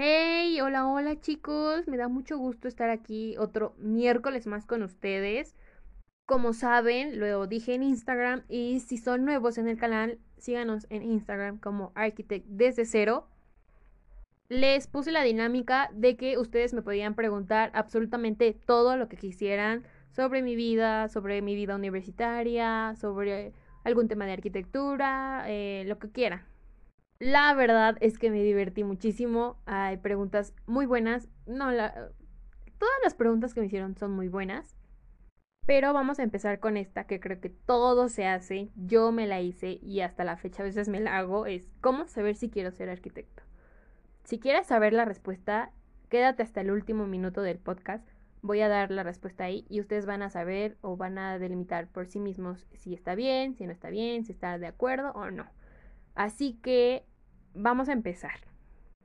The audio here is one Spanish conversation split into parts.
Hey, hola, hola chicos, me da mucho gusto estar aquí otro miércoles más con ustedes. Como saben, lo dije en Instagram y si son nuevos en el canal, síganos en Instagram como Architect desde cero. Les puse la dinámica de que ustedes me podían preguntar absolutamente todo lo que quisieran sobre mi vida, sobre mi vida universitaria, sobre algún tema de arquitectura, eh, lo que quieran. La verdad es que me divertí muchísimo. Hay preguntas muy buenas. No, la, todas las preguntas que me hicieron son muy buenas. Pero vamos a empezar con esta que creo que todo se hace. Yo me la hice y hasta la fecha a veces me la hago. Es cómo saber si quiero ser arquitecto. Si quieres saber la respuesta, quédate hasta el último minuto del podcast. Voy a dar la respuesta ahí y ustedes van a saber o van a delimitar por sí mismos si está bien, si no está bien, si está de acuerdo o no. Así que vamos a empezar.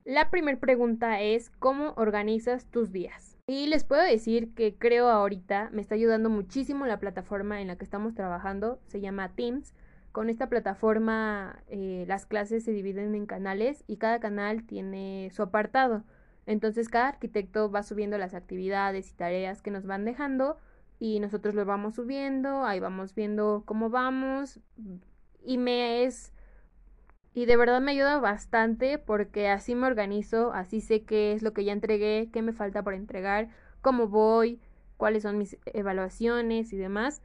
La primera pregunta es ¿cómo organizas tus días? Y les puedo decir que creo ahorita me está ayudando muchísimo la plataforma en la que estamos trabajando, se llama Teams. Con esta plataforma eh, las clases se dividen en canales y cada canal tiene su apartado. Entonces cada arquitecto va subiendo las actividades y tareas que nos van dejando y nosotros lo vamos subiendo, ahí vamos viendo cómo vamos y me es y de verdad me ayuda bastante porque así me organizo, así sé qué es lo que ya entregué, qué me falta por entregar, cómo voy, cuáles son mis evaluaciones y demás.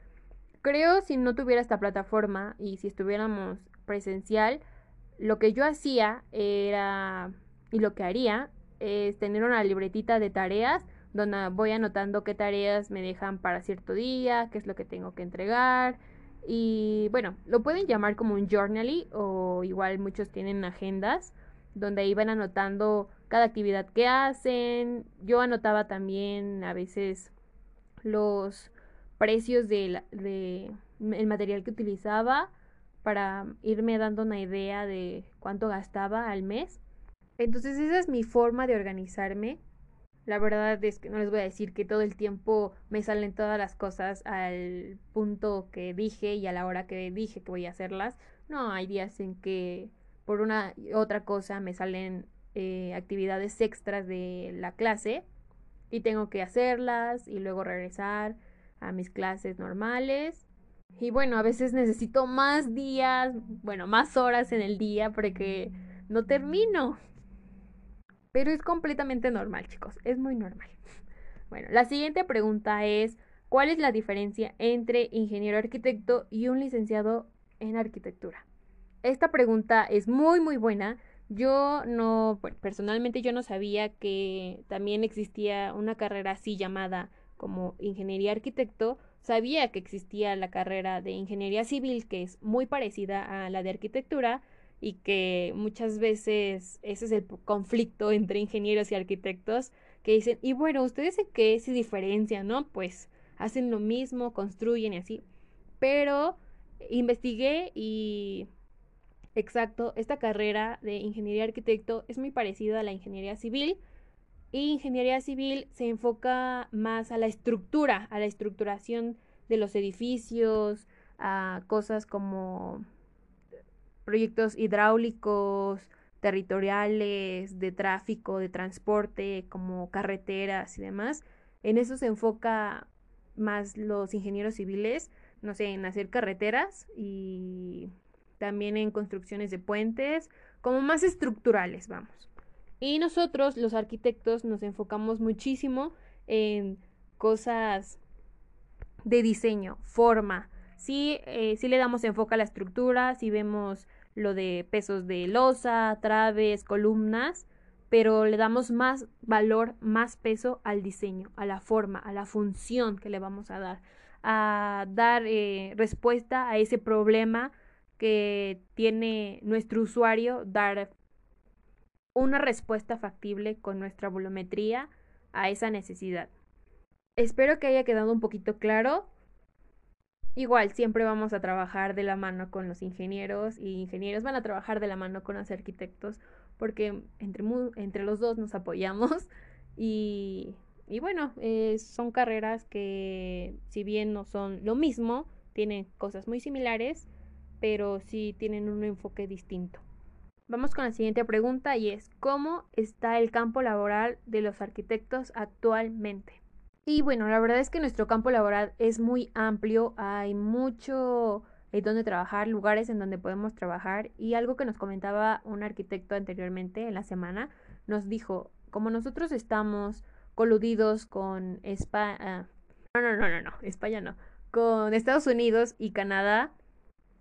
Creo si no tuviera esta plataforma y si estuviéramos presencial, lo que yo hacía era y lo que haría es tener una libretita de tareas donde voy anotando qué tareas me dejan para cierto día, qué es lo que tengo que entregar, y bueno, lo pueden llamar como un journally o igual muchos tienen agendas donde iban anotando cada actividad que hacen. Yo anotaba también a veces los precios del de el material que utilizaba para irme dando una idea de cuánto gastaba al mes. Entonces esa es mi forma de organizarme. La verdad es que no les voy a decir que todo el tiempo me salen todas las cosas al punto que dije y a la hora que dije que voy a hacerlas. No, hay días en que por una otra cosa me salen eh, actividades extras de la clase y tengo que hacerlas y luego regresar a mis clases normales. Y bueno, a veces necesito más días, bueno, más horas en el día porque no termino. Pero es completamente normal, chicos, es muy normal. Bueno, la siguiente pregunta es, ¿cuál es la diferencia entre ingeniero arquitecto y un licenciado en arquitectura? Esta pregunta es muy, muy buena. Yo no, bueno, personalmente yo no sabía que también existía una carrera así llamada como ingeniería arquitecto. Sabía que existía la carrera de ingeniería civil, que es muy parecida a la de arquitectura, y que muchas veces ese es el conflicto entre ingenieros y arquitectos que dicen, y bueno, ustedes en qué se diferencian, ¿no? Pues hacen lo mismo, construyen y así. Pero investigué y exacto, esta carrera de ingeniería arquitecto es muy parecida a la ingeniería civil. Y ingeniería civil se enfoca más a la estructura, a la estructuración de los edificios, a cosas como proyectos hidráulicos, territoriales, de tráfico, de transporte, como carreteras y demás. En eso se enfoca más los ingenieros civiles, no sé, en hacer carreteras y también en construcciones de puentes, como más estructurales, vamos. Y nosotros, los arquitectos, nos enfocamos muchísimo en cosas de diseño, forma. Sí, eh, sí le damos enfoque a la estructura, si vemos lo de pesos de losa, traves, columnas, pero le damos más valor, más peso al diseño, a la forma, a la función que le vamos a dar, a dar eh, respuesta a ese problema que tiene nuestro usuario dar una respuesta factible con nuestra volumetría a esa necesidad. Espero que haya quedado un poquito claro. Igual, siempre vamos a trabajar de la mano con los ingenieros y ingenieros van a trabajar de la mano con los arquitectos porque entre, entre los dos nos apoyamos y, y bueno, eh, son carreras que si bien no son lo mismo, tienen cosas muy similares, pero sí tienen un enfoque distinto. Vamos con la siguiente pregunta y es ¿cómo está el campo laboral de los arquitectos actualmente? Y bueno, la verdad es que nuestro campo laboral es muy amplio, hay mucho en donde trabajar, lugares en donde podemos trabajar y algo que nos comentaba un arquitecto anteriormente en la semana, nos dijo, como nosotros estamos coludidos con España, ah, no, no, no, no, no, España no, con Estados Unidos y Canadá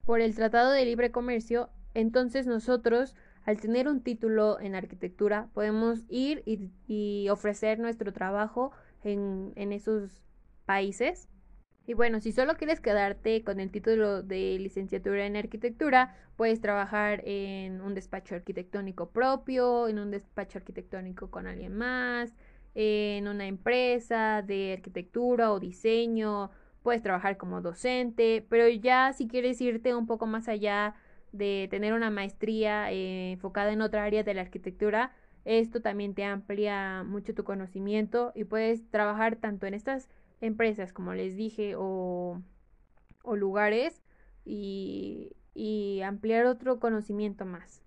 por el Tratado de Libre Comercio, entonces nosotros, al tener un título en arquitectura, podemos ir y, ofrecer nuestro trabajo en, esos países. Y bueno, si solo quieres quedarte con el título de licenciatura en arquitectura, puedes trabajar en un despacho arquitectónico propio, en un despacho arquitectónico con alguien más, en una empresa de arquitectura o diseño, puedes trabajar como docente, pero ya si quieres irte un poco más allá de tener una maestría eh, enfocada en otra área de la arquitectura, esto también te amplía mucho tu conocimiento y puedes trabajar tanto en estas empresas, como les dije, o, o lugares y, y ampliar otro conocimiento más.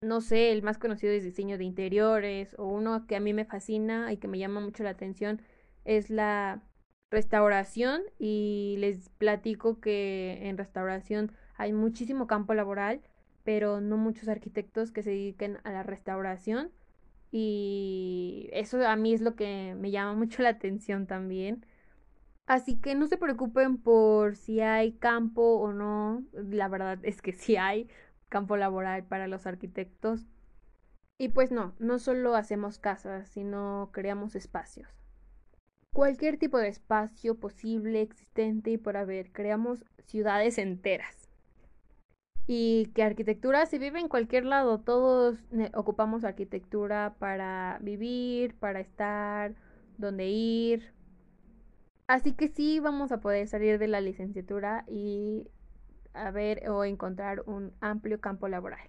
No sé, el más conocido es diseño de interiores o uno que a mí me fascina y que me llama mucho la atención es la restauración y les platico que en restauración hay muchísimo campo laboral, pero no muchos arquitectos que se dediquen a la restauración. Y eso a mí es lo que me llama mucho la atención también. Así que no se preocupen por si hay campo o no. La verdad es que sí hay campo laboral para los arquitectos. Y pues no, no solo hacemos casas, sino creamos espacios. Cualquier tipo de espacio posible, existente y por haber, creamos ciudades enteras y que arquitectura se vive en cualquier lado. Todos ocupamos arquitectura para vivir, para estar, donde ir. Así que sí vamos a poder salir de la licenciatura y a ver o encontrar un amplio campo laboral.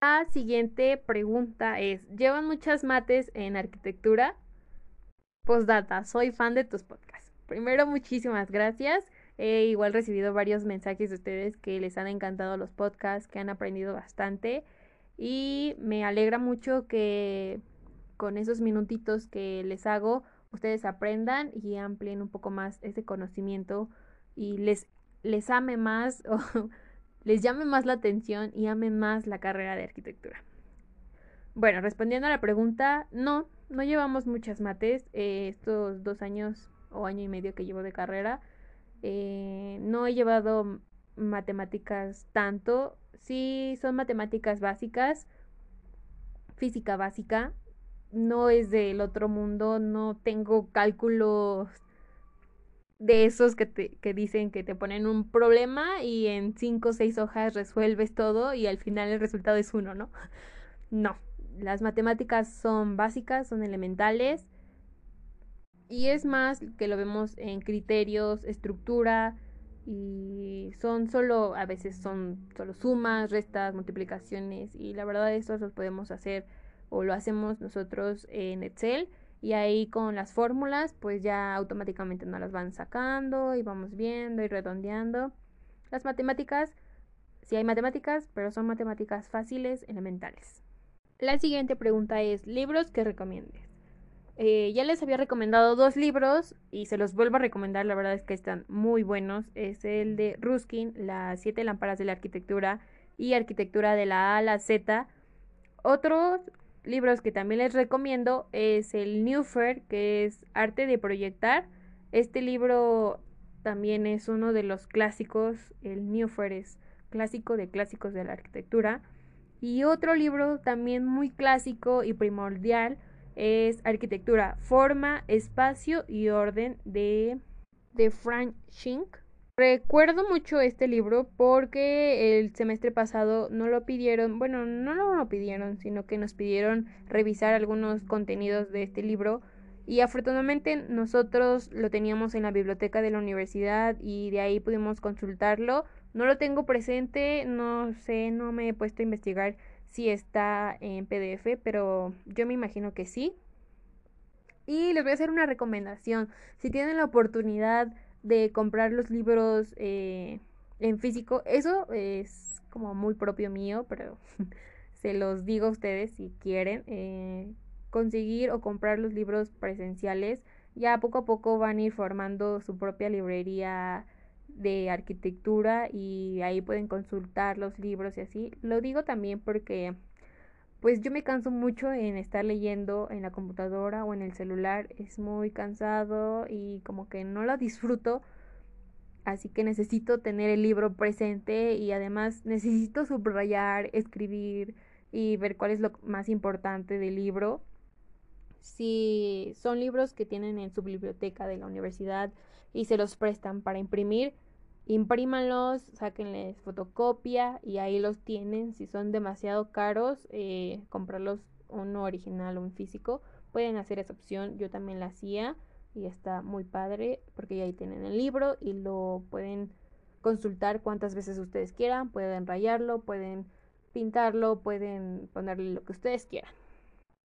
La siguiente pregunta es, ¿llevan muchas mates en arquitectura? Postdata, soy fan de tus podcasts. Primero, muchísimas gracias. He igual recibido varios mensajes de ustedes que les han encantado los podcasts, que han aprendido bastante y me alegra mucho que con esos minutitos que les hago ustedes aprendan y amplíen un poco más ese conocimiento y les, les ame más o les llame más la atención y amen más la carrera de arquitectura. Bueno, respondiendo a la pregunta, no, no llevamos muchas mates. Eh, estos dos años o año y medio que llevo de carrera, eh, no he llevado matemáticas tanto. Sí, son matemáticas básicas, física básica. No es del otro mundo, no tengo cálculos de esos que, te, que dicen que te ponen un problema y en cinco o seis hojas resuelves todo y al final el resultado es uno, ¿no? No, las matemáticas son básicas, son elementales y es más que lo vemos en criterios, estructura y son solo, a veces son solo sumas, restas, multiplicaciones y la verdad eso los podemos hacer o lo hacemos nosotros en Excel y ahí con las fórmulas pues ya automáticamente nos las van sacando y vamos viendo y redondeando. Las matemáticas, sí hay matemáticas, pero son matemáticas fáciles, elementales. La siguiente pregunta es, libros que recomiendes. Eh, ya les había recomendado dos libros y se los vuelvo a recomendar, la verdad es que están muy buenos. Es el de Ruskin, Las siete lámparas de la arquitectura y Arquitectura de la A a la Z. Otros libros que también les recomiendo es el Newfer, que es Arte de Proyectar. Este libro también es uno de los clásicos, el Newfer es clásico de clásicos de la arquitectura. Y otro libro también muy clásico y primordial es arquitectura, forma, espacio y orden de, de Frank Schink. Recuerdo mucho este libro porque el semestre pasado no lo pidieron, bueno, no lo pidieron, sino que nos pidieron revisar algunos contenidos de este libro y afortunadamente nosotros lo teníamos en la biblioteca de la universidad y de ahí pudimos consultarlo. No lo tengo presente, no sé, no me he puesto a investigar si está en PDF, pero yo me imagino que sí. Y les voy a hacer una recomendación. Si tienen la oportunidad de comprar los libros eh, en físico. Eso es como muy propio mío, pero se los digo a ustedes si quieren. Eh, conseguir o comprar los libros presenciales. Ya poco a poco van a ir formando su propia librería de arquitectura y ahí pueden consultar los libros y así. Lo digo también porque pues yo me canso mucho en estar leyendo en la computadora o en el celular, es muy cansado y como que no lo disfruto, así que necesito tener el libro presente y además necesito subrayar, escribir y ver cuál es lo más importante del libro. Si son libros que tienen en su biblioteca de la universidad y se los prestan para imprimir, imprímanlos, sáquenles fotocopia y ahí los tienen. Si son demasiado caros, eh, comprarlos uno original o un físico. Pueden hacer esa opción, yo también la hacía y está muy padre porque ahí tienen el libro y lo pueden consultar cuantas veces ustedes quieran, pueden rayarlo, pueden pintarlo, pueden ponerle lo que ustedes quieran.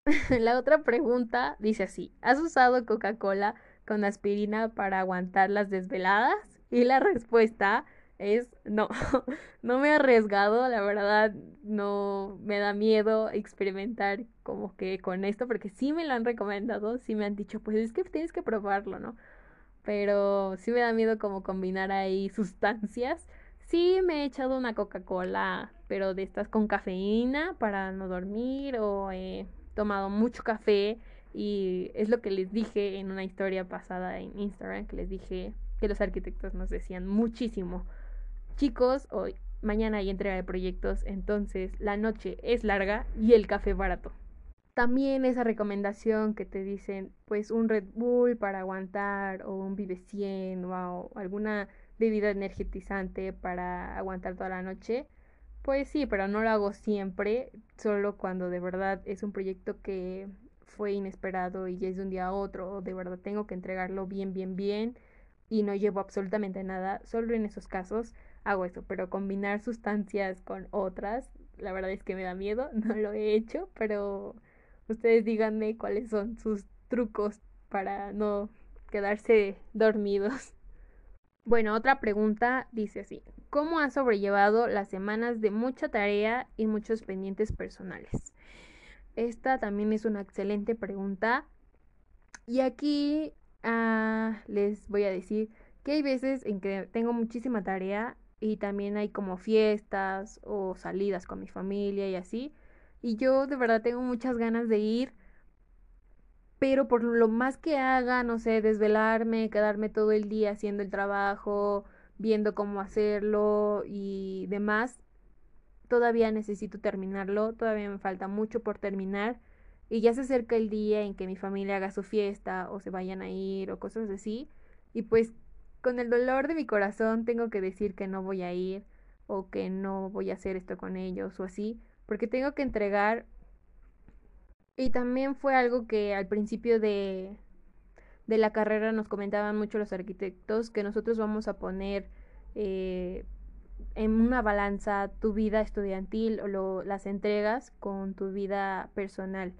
la otra pregunta dice así, ¿has usado Coca-Cola con aspirina para aguantar las desveladas? Y la respuesta es no, no me he arriesgado, la verdad no me da miedo experimentar como que con esto, porque sí me lo han recomendado, sí me han dicho, pues es que tienes que probarlo, ¿no? Pero sí me da miedo como combinar ahí sustancias. Sí me he echado una Coca-Cola, pero de estas con cafeína para no dormir o he tomado mucho café y es lo que les dije en una historia pasada en Instagram, que les dije que los arquitectos nos decían muchísimo. Chicos, hoy, mañana hay entrega de proyectos, entonces la noche es larga y el café barato. También esa recomendación que te dicen, pues un Red Bull para aguantar o un Vive 100 o alguna bebida energetizante para aguantar toda la noche. Pues sí, pero no lo hago siempre, solo cuando de verdad es un proyecto que fue inesperado y es de un día a otro, de verdad tengo que entregarlo bien, bien, bien y no llevo absolutamente nada, solo en esos casos hago eso, pero combinar sustancias con otras, la verdad es que me da miedo, no lo he hecho, pero ustedes díganme cuáles son sus trucos para no quedarse dormidos. Bueno, otra pregunta dice así, ¿cómo has sobrellevado las semanas de mucha tarea y muchos pendientes personales? Esta también es una excelente pregunta. Y aquí Ah, les voy a decir que hay veces en que tengo muchísima tarea y también hay como fiestas o salidas con mi familia y así. Y yo de verdad tengo muchas ganas de ir, pero por lo más que haga, no sé, desvelarme, quedarme todo el día haciendo el trabajo, viendo cómo hacerlo y demás, todavía necesito terminarlo, todavía me falta mucho por terminar y ya se acerca el día en que mi familia haga su fiesta o se vayan a ir o cosas así y pues con el dolor de mi corazón tengo que decir que no voy a ir o que no voy a hacer esto con ellos o así porque tengo que entregar. Y también fue algo que al principio de de la carrera nos comentaban mucho los arquitectos que nosotros vamos a poner eh, en una balanza tu vida estudiantil o lo, las entregas con tu vida personal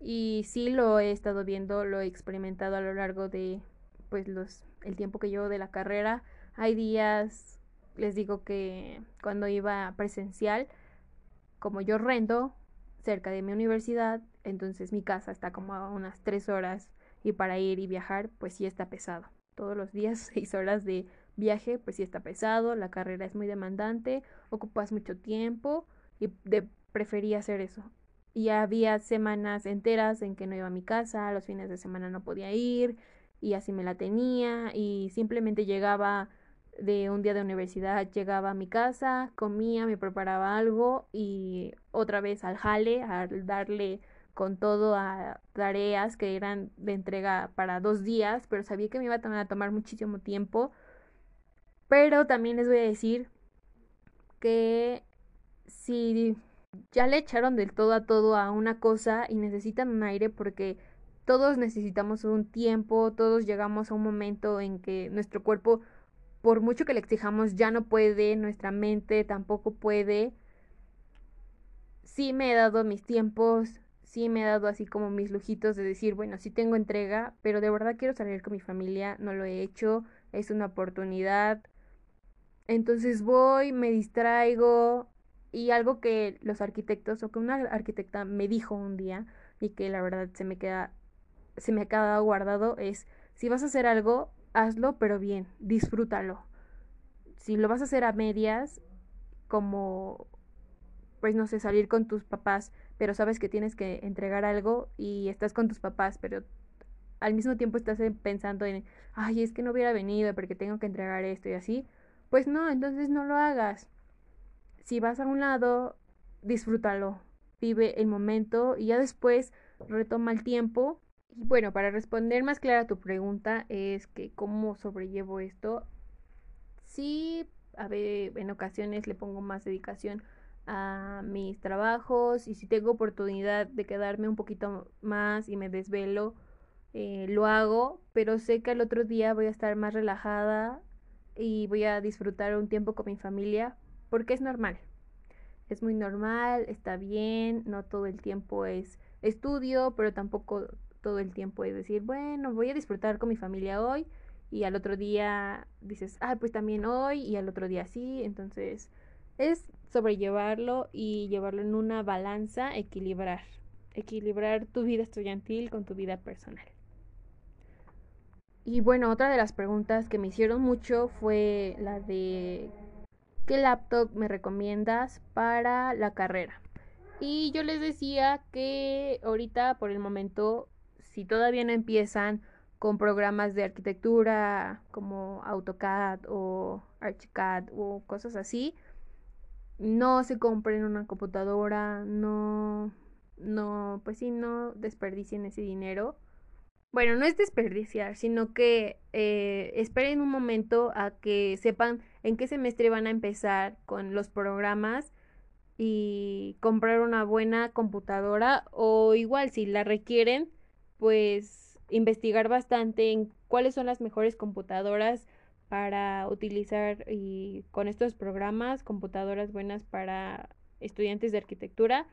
y sí lo he estado viendo, lo he experimentado a lo largo de pues los el tiempo que llevo de la carrera. Hay días, les digo que cuando iba presencial, como yo rento cerca de mi universidad, entonces mi casa está como a unas tres horas y para ir y viajar, pues sí está pesado. Todos los días, seis horas de viaje, pues sí está pesado, la carrera es muy demandante, ocupas mucho tiempo y de, prefería hacer eso y había semanas enteras en que no iba a mi casa, los fines de semana no podía ir y así me la tenía y simplemente llegaba de un día de universidad, llegaba a mi casa, comía, me preparaba algo y otra vez al jale, al darle con todo a tareas que eran de entrega para dos días, pero sabía que me iba a tomar muchísimo tiempo. Pero también les voy a decir que si ya le echaron del todo a todo a una cosa y necesitan un aire porque todos necesitamos un tiempo, todos llegamos a un momento en que nuestro cuerpo, por mucho que le exijamos, ya no puede, nuestra mente tampoco puede. Sí me he dado mis tiempos, sí me he dado así como mis lujitos de decir, bueno, sí tengo entrega, pero de verdad quiero salir con mi familia, no lo he hecho, es una oportunidad. Entonces voy, me distraigo y algo que los arquitectos o que una arquitecta me dijo un día y que la verdad se me queda se me ha quedado guardado es si vas a hacer algo, hazlo pero bien, disfrútalo. Si lo vas a hacer a medias como pues no sé, salir con tus papás, pero sabes que tienes que entregar algo y estás con tus papás, pero al mismo tiempo estás pensando en, ay, es que no hubiera venido porque tengo que entregar esto y así, pues no, entonces no lo hagas. Si vas a un lado, disfrútalo, vive el momento y ya después retoma el tiempo. Y bueno, para responder más clara a tu pregunta es que cómo sobrellevo esto. Sí, a ver, en ocasiones le pongo más dedicación a mis trabajos y si tengo oportunidad de quedarme un poquito más y me desvelo, eh, lo hago, pero sé que al otro día voy a estar más relajada y voy a disfrutar un tiempo con mi familia porque es normal. Es muy normal, está bien, no todo el tiempo es estudio, pero tampoco todo el tiempo es decir, bueno, voy a disfrutar con mi familia hoy y al otro día dices, ah, pues también hoy y al otro día sí, entonces es sobrellevarlo y llevarlo en una balanza, equilibrar, equilibrar tu vida estudiantil con tu vida personal. Y bueno, otra de las preguntas que me hicieron mucho fue la de ¿qué laptop me recomiendas para la carrera? Y yo les decía que ahorita por el momento, si todavía no empiezan con programas de arquitectura como AutoCAD o ArchiCAD o cosas así, no se compren una computadora, no, no, pues sí, no desperdicien ese dinero. Bueno, no es desperdiciar, sino que eh, esperen un momento a que sepan en qué semestre van a empezar con los programas y comprar una buena computadora o igual si la requieren, pues investigar bastante en cuáles son las mejores computadoras para utilizar y con estos programas, computadoras buenas para estudiantes de arquitectura.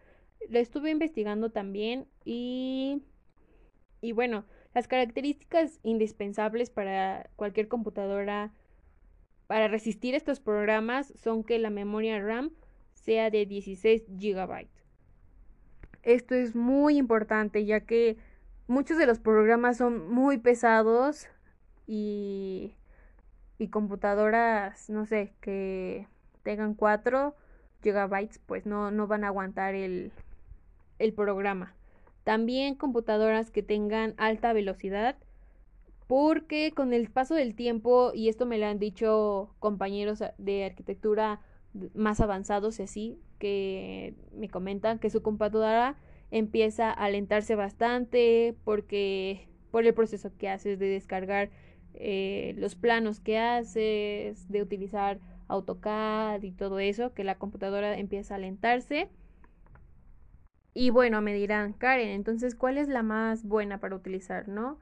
Lo estuve investigando también y, y bueno, las características indispensables para cualquier computadora para resistir estos programas son que la memoria RAM sea de 16 GB. Esto es muy importante ya que muchos de los programas son muy pesados y y computadoras, no sé, que tengan 4 gigabytes, pues no, no van a aguantar el, el programa. También computadoras que tengan alta velocidad, porque con el paso del tiempo, y esto me lo han dicho compañeros de arquitectura más avanzados y así, que me comentan que su computadora empieza a alentarse bastante porque por el proceso que haces de descargar eh, los planos que haces, de utilizar AutoCAD y todo eso, que la computadora empieza a alentarse. Y bueno, me dirán, Karen, entonces, ¿cuál es la más buena para utilizar, no?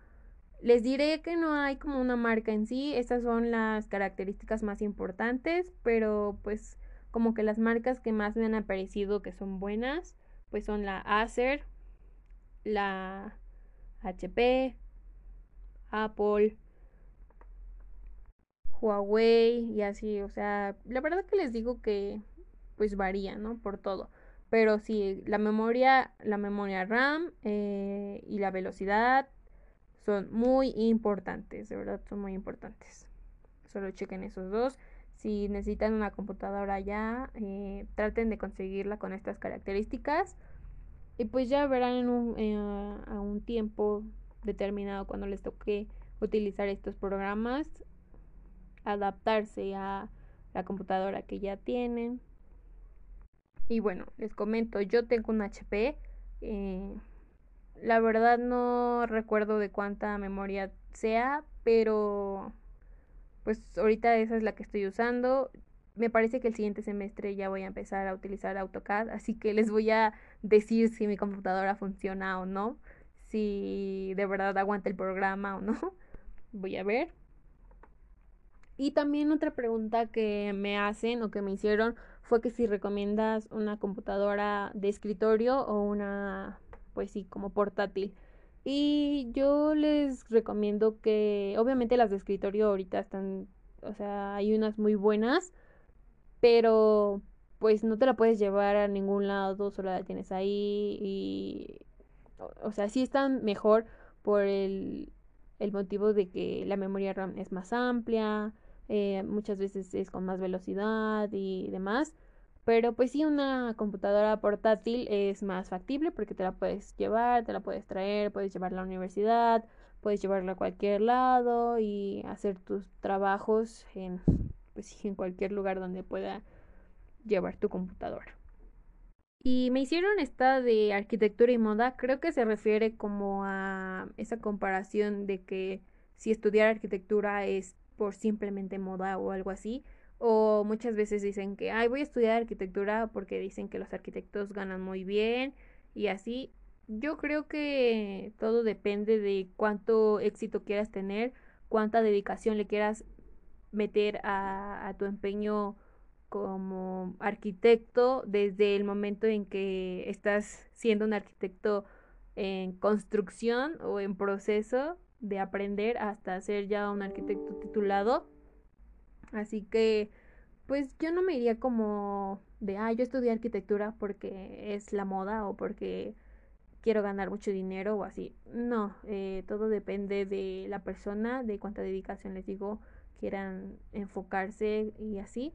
Les diré que no hay como una marca en sí, estas son las características más importantes, pero pues como que las marcas que más me han aparecido que son buenas, pues son la Acer, la HP, Apple, Huawei y así, o sea, la verdad que les digo que pues varía, ¿no? Por todo. Pero sí, la memoria, la memoria RAM eh, y la velocidad son muy importantes, de verdad son muy importantes. Solo chequen esos dos. Si necesitan una computadora ya, eh, traten de conseguirla con estas características. Y pues ya verán en un, eh, a un tiempo determinado cuando les toque utilizar estos programas adaptarse a la computadora que ya tienen. Y bueno, les comento, yo tengo un HP. Eh, la verdad no recuerdo de cuánta memoria sea, pero pues ahorita esa es la que estoy usando. Me parece que el siguiente semestre ya voy a empezar a utilizar AutoCAD, así que les voy a decir si mi computadora funciona o no, si de verdad aguanta el programa o no. Voy a ver. Y también otra pregunta que me hacen o que me hicieron fue que si recomiendas una computadora de escritorio o una, pues sí, como portátil. Y yo les recomiendo que, obviamente las de escritorio ahorita están, o sea, hay unas muy buenas, pero pues no te la puedes llevar a ningún lado, solo la tienes ahí y, o, sea, sí están mejor por el, el motivo de que la memoria RAM es más amplia, eh, muchas veces es con más velocidad y demás. Pero pues sí, una computadora portátil es más factible porque te la puedes llevar, te la puedes traer, puedes llevarla a la universidad, puedes llevarla a cualquier lado y hacer tus trabajos en, pues, en cualquier lugar donde pueda llevar tu computadora. Y me hicieron esta de arquitectura y moda, creo que se refiere como a esa comparación de que si estudiar arquitectura es por simplemente moda o algo así. O muchas veces dicen que, ay, voy a estudiar arquitectura porque dicen que los arquitectos ganan muy bien y así. Yo creo que todo depende de cuánto éxito quieras tener, cuánta dedicación le quieras meter a, a tu empeño como arquitecto desde el momento en que estás siendo un arquitecto en construcción o en proceso de aprender hasta ser ya un arquitecto titulado. Así que, pues yo no me iría como de, ah, yo estudié arquitectura porque es la moda o porque quiero ganar mucho dinero o así. No, eh, todo depende de la persona, de cuánta dedicación les digo quieran enfocarse y así.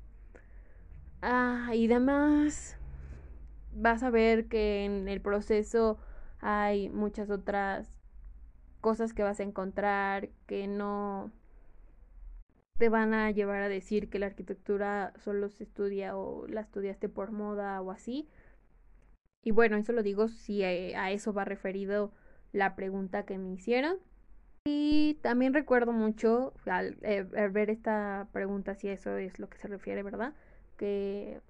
Ah, y además vas a ver que en el proceso hay muchas otras cosas que vas a encontrar que no te van a llevar a decir que la arquitectura solo se estudia o la estudiaste por moda o así. Y bueno, eso lo digo si a eso va referido la pregunta que me hicieron. Y también recuerdo mucho al, eh, ver esta pregunta si eso es lo que se refiere, ¿verdad? Que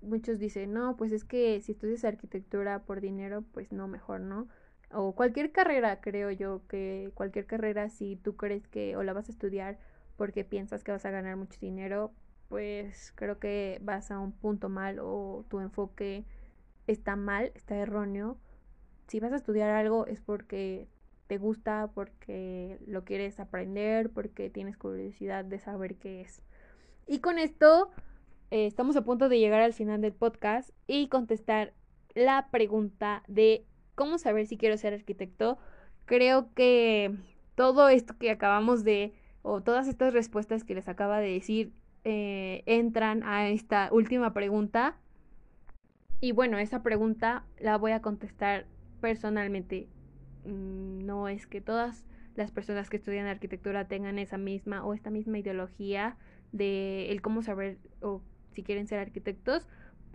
muchos dicen, no, pues es que si estudias arquitectura por dinero, pues no, mejor no o cualquier carrera, creo yo, que cualquier carrera, si tú crees que o la vas a estudiar porque piensas que vas a ganar mucho dinero, pues creo que vas a un punto mal o tu enfoque está mal, está erróneo. Si vas a estudiar algo es porque te gusta, porque lo quieres aprender, porque tienes curiosidad de saber qué es. Y con esto eh, estamos a punto de llegar al final del podcast y contestar la pregunta de cómo saber si quiero ser arquitecto, creo que todo esto que acabamos de, o todas estas respuestas que les acaba de decir, eh, entran a esta última pregunta. Y bueno, esa pregunta la voy a contestar personalmente. Mm, no es que todas las personas que estudian arquitectura tengan esa misma o esta misma ideología de el cómo saber o si quieren ser arquitectos,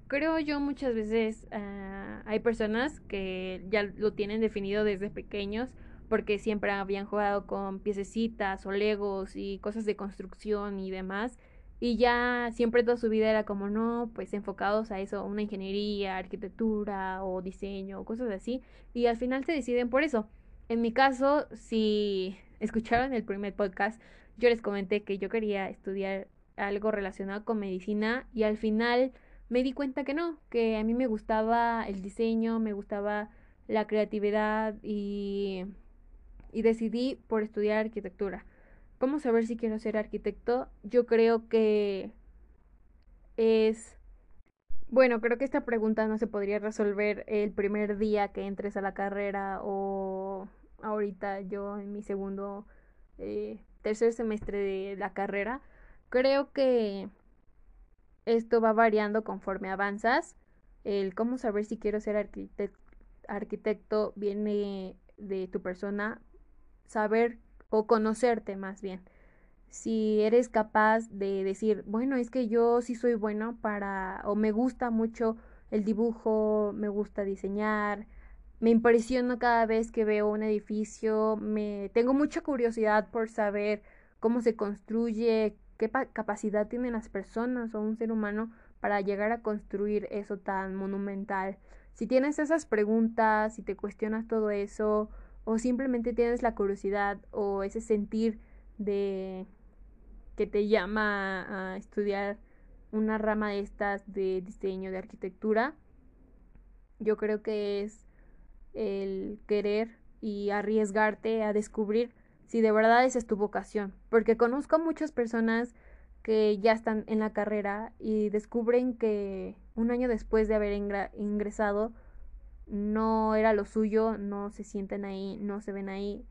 creo yo muchas veces ah, hay personas que ya lo tienen definido desde pequeños porque siempre habían jugado con piececitas o legos y cosas de construcción y demás y ya siempre toda su vida era como no, pues enfocados a eso, una ingeniería, arquitectura o diseño cosas así y al final se deciden por eso. En mi caso, si escucharon el primer podcast, yo les comenté que yo quería estudiar algo relacionado con medicina y al final me di cuenta que no, que a mí me gustaba el diseño, me gustaba la creatividad y, y decidí por estudiar arquitectura. ¿Cómo saber si quiero ser arquitecto? Yo creo que es... Bueno, creo que esta pregunta no se podría resolver el primer día que entres a la carrera o ahorita yo en mi segundo, eh, tercer semestre de la carrera. Creo que esto va variando conforme avanzas. El cómo saber si quiero ser arquitecto, viene de tu persona, saber o conocerte más bien. Si eres capaz de decir, bueno, es que yo sí soy bueno para, o me gusta mucho el dibujo, me gusta diseñar, me impresiono cada vez que veo un edificio, me tengo mucha curiosidad por saber cómo se construye, qué capacidad tienen las personas o un ser humano para llegar a construir eso tan monumental. Si tienes esas preguntas, si te cuestionas todo eso, o simplemente tienes la curiosidad o ese sentir de que te llama a estudiar una rama de estas de diseño, de arquitectura, yo creo que es el querer y arriesgarte a descubrir si de verdad esa es tu vocación. Porque conozco muchas personas que ya están en la carrera y descubren que un año después de haber ingresado no era lo suyo, no se sienten ahí, no se ven ahí.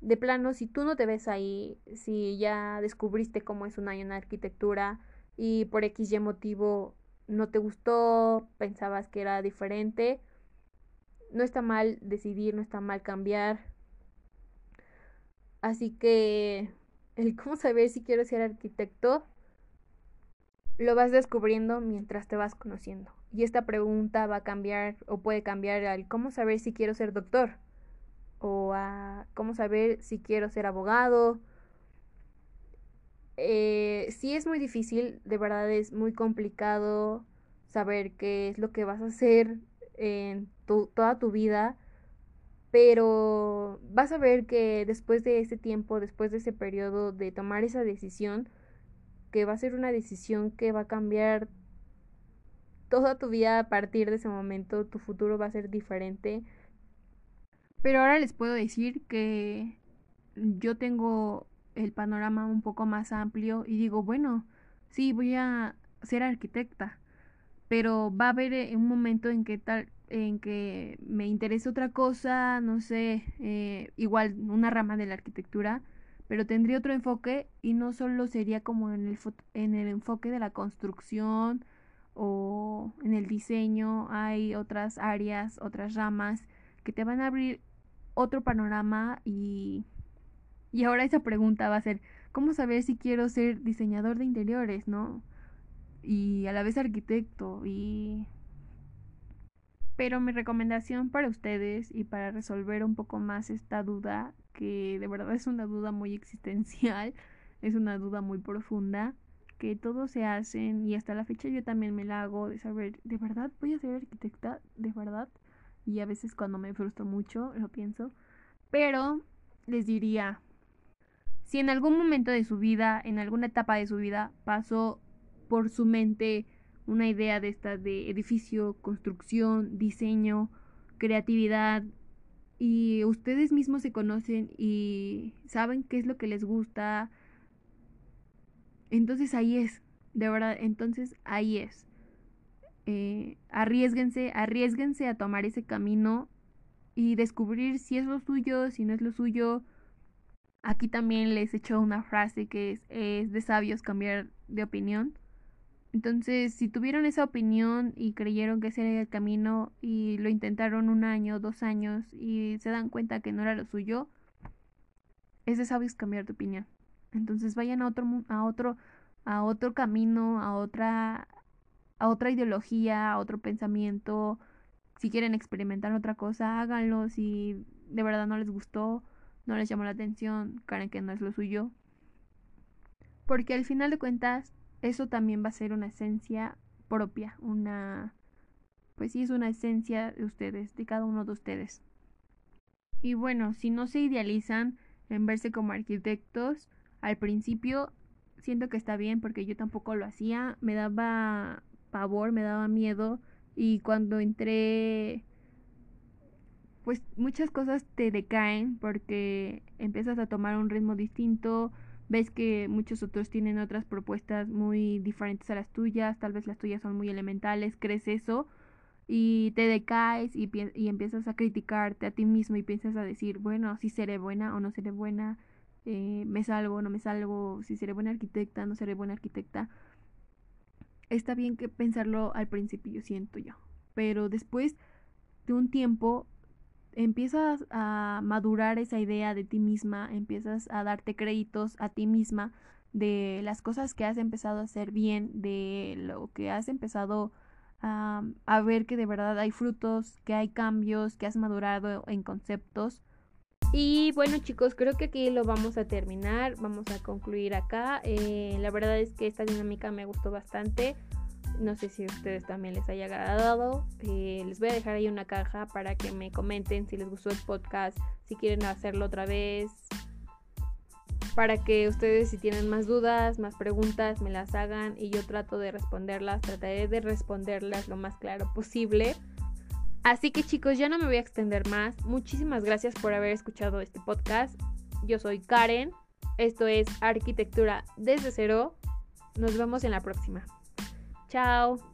De plano, si tú no te ves ahí, si ya descubriste cómo es un año en arquitectura y por X motivo no te gustó, pensabas que era diferente, no está mal decidir, no está mal cambiar. Así que el cómo saber si quiero ser arquitecto lo vas descubriendo mientras te vas conociendo. Y esta pregunta va a cambiar o puede cambiar al cómo saber si quiero ser doctor o a cómo saber si quiero ser abogado. Eh, sí es muy difícil, de verdad es muy complicado saber qué es lo que vas a hacer en toda tu vida, pero vas a ver que después de ese tiempo, después de ese periodo de tomar esa decisión, que va a ser una decisión que va a cambiar toda tu vida a partir de ese momento, tu futuro va a ser diferente. Pero ahora les puedo decir que yo tengo el panorama un poco más amplio y digo, bueno, sí, voy a ser arquitecta, pero va a haber eh, un momento en que tal en que me interese otra cosa, no sé, eh, igual una rama de la arquitectura, pero tendría otro enfoque y no solo sería como en el, en el enfoque de la construcción o en el diseño, hay otras áreas, otras ramas que te van a abrir otro panorama y, y ahora esa pregunta va a ser, ¿cómo saber si quiero ser diseñador de interiores, no? Y a la vez arquitecto y pero mi recomendación para ustedes y para resolver un poco más esta duda, que de verdad es una duda muy existencial, es una duda muy profunda, que todos se hacen y hasta la fecha yo también me la hago de saber, ¿de verdad voy a ser arquitecta? ¿De verdad? Y a veces cuando me frustro mucho lo pienso, pero les diría, si en algún momento de su vida, en alguna etapa de su vida, pasó por su mente una idea de esta de edificio, construcción, diseño, creatividad y ustedes mismos se conocen y saben qué es lo que les gusta. Entonces ahí es, de verdad, entonces ahí es. Eh, arriesguense, arriesguense a tomar ese camino y descubrir si es lo suyo, si no es lo suyo. Aquí también les echo una frase que es, es de sabios cambiar de opinión. Entonces, si tuvieron esa opinión y creyeron que ese era el camino y lo intentaron un año, dos años y se dan cuenta que no era lo suyo, es de sabios cambiar de opinión. Entonces vayan a otro, a otro, a otro camino, a otra, a otra ideología, a otro pensamiento. Si quieren experimentar otra cosa, háganlo. Si de verdad no les gustó, no les llamó la atención, creen que no es lo suyo. Porque al final de cuentas, eso también va a ser una esencia propia, una, pues sí, es una esencia de ustedes, de cada uno de ustedes. Y bueno, si no se idealizan en verse como arquitectos, al principio siento que está bien porque yo tampoco lo hacía, me daba pavor, me daba miedo y cuando entré pues muchas cosas te decaen porque empiezas a tomar un ritmo distinto, ves que muchos otros tienen otras propuestas muy diferentes a las tuyas, tal vez las tuyas son muy elementales, crees eso y te decaes y, y empiezas a criticarte a ti mismo y piensas a decir, bueno, si seré buena o no seré buena, eh, me salgo no me salgo, si seré buena arquitecta, no seré buena arquitecta. Está bien que pensarlo al principio, siento yo, pero después de un tiempo empiezas a madurar esa idea de ti misma, empiezas a darte créditos a ti misma de las cosas que has empezado a hacer bien, de lo que has empezado a, ver que de verdad hay frutos, que hay cambios, que has madurado en conceptos. Y bueno chicos, creo que aquí lo vamos a terminar, vamos a concluir acá. Eh, la verdad es que esta dinámica me gustó bastante. No sé si a ustedes también les haya agradado. Eh, les voy a dejar ahí una caja para que me comenten si les gustó el podcast, si quieren hacerlo otra vez. Para que ustedes si tienen más dudas, más preguntas, me las hagan y yo trato de responderlas. Trataré de responderlas lo más claro posible. Así que chicos, ya no me voy a extender más. Muchísimas gracias por haber escuchado este podcast. Yo soy Karen. Esto es Arquitectura desde cero. Nos vemos en la próxima. Chao.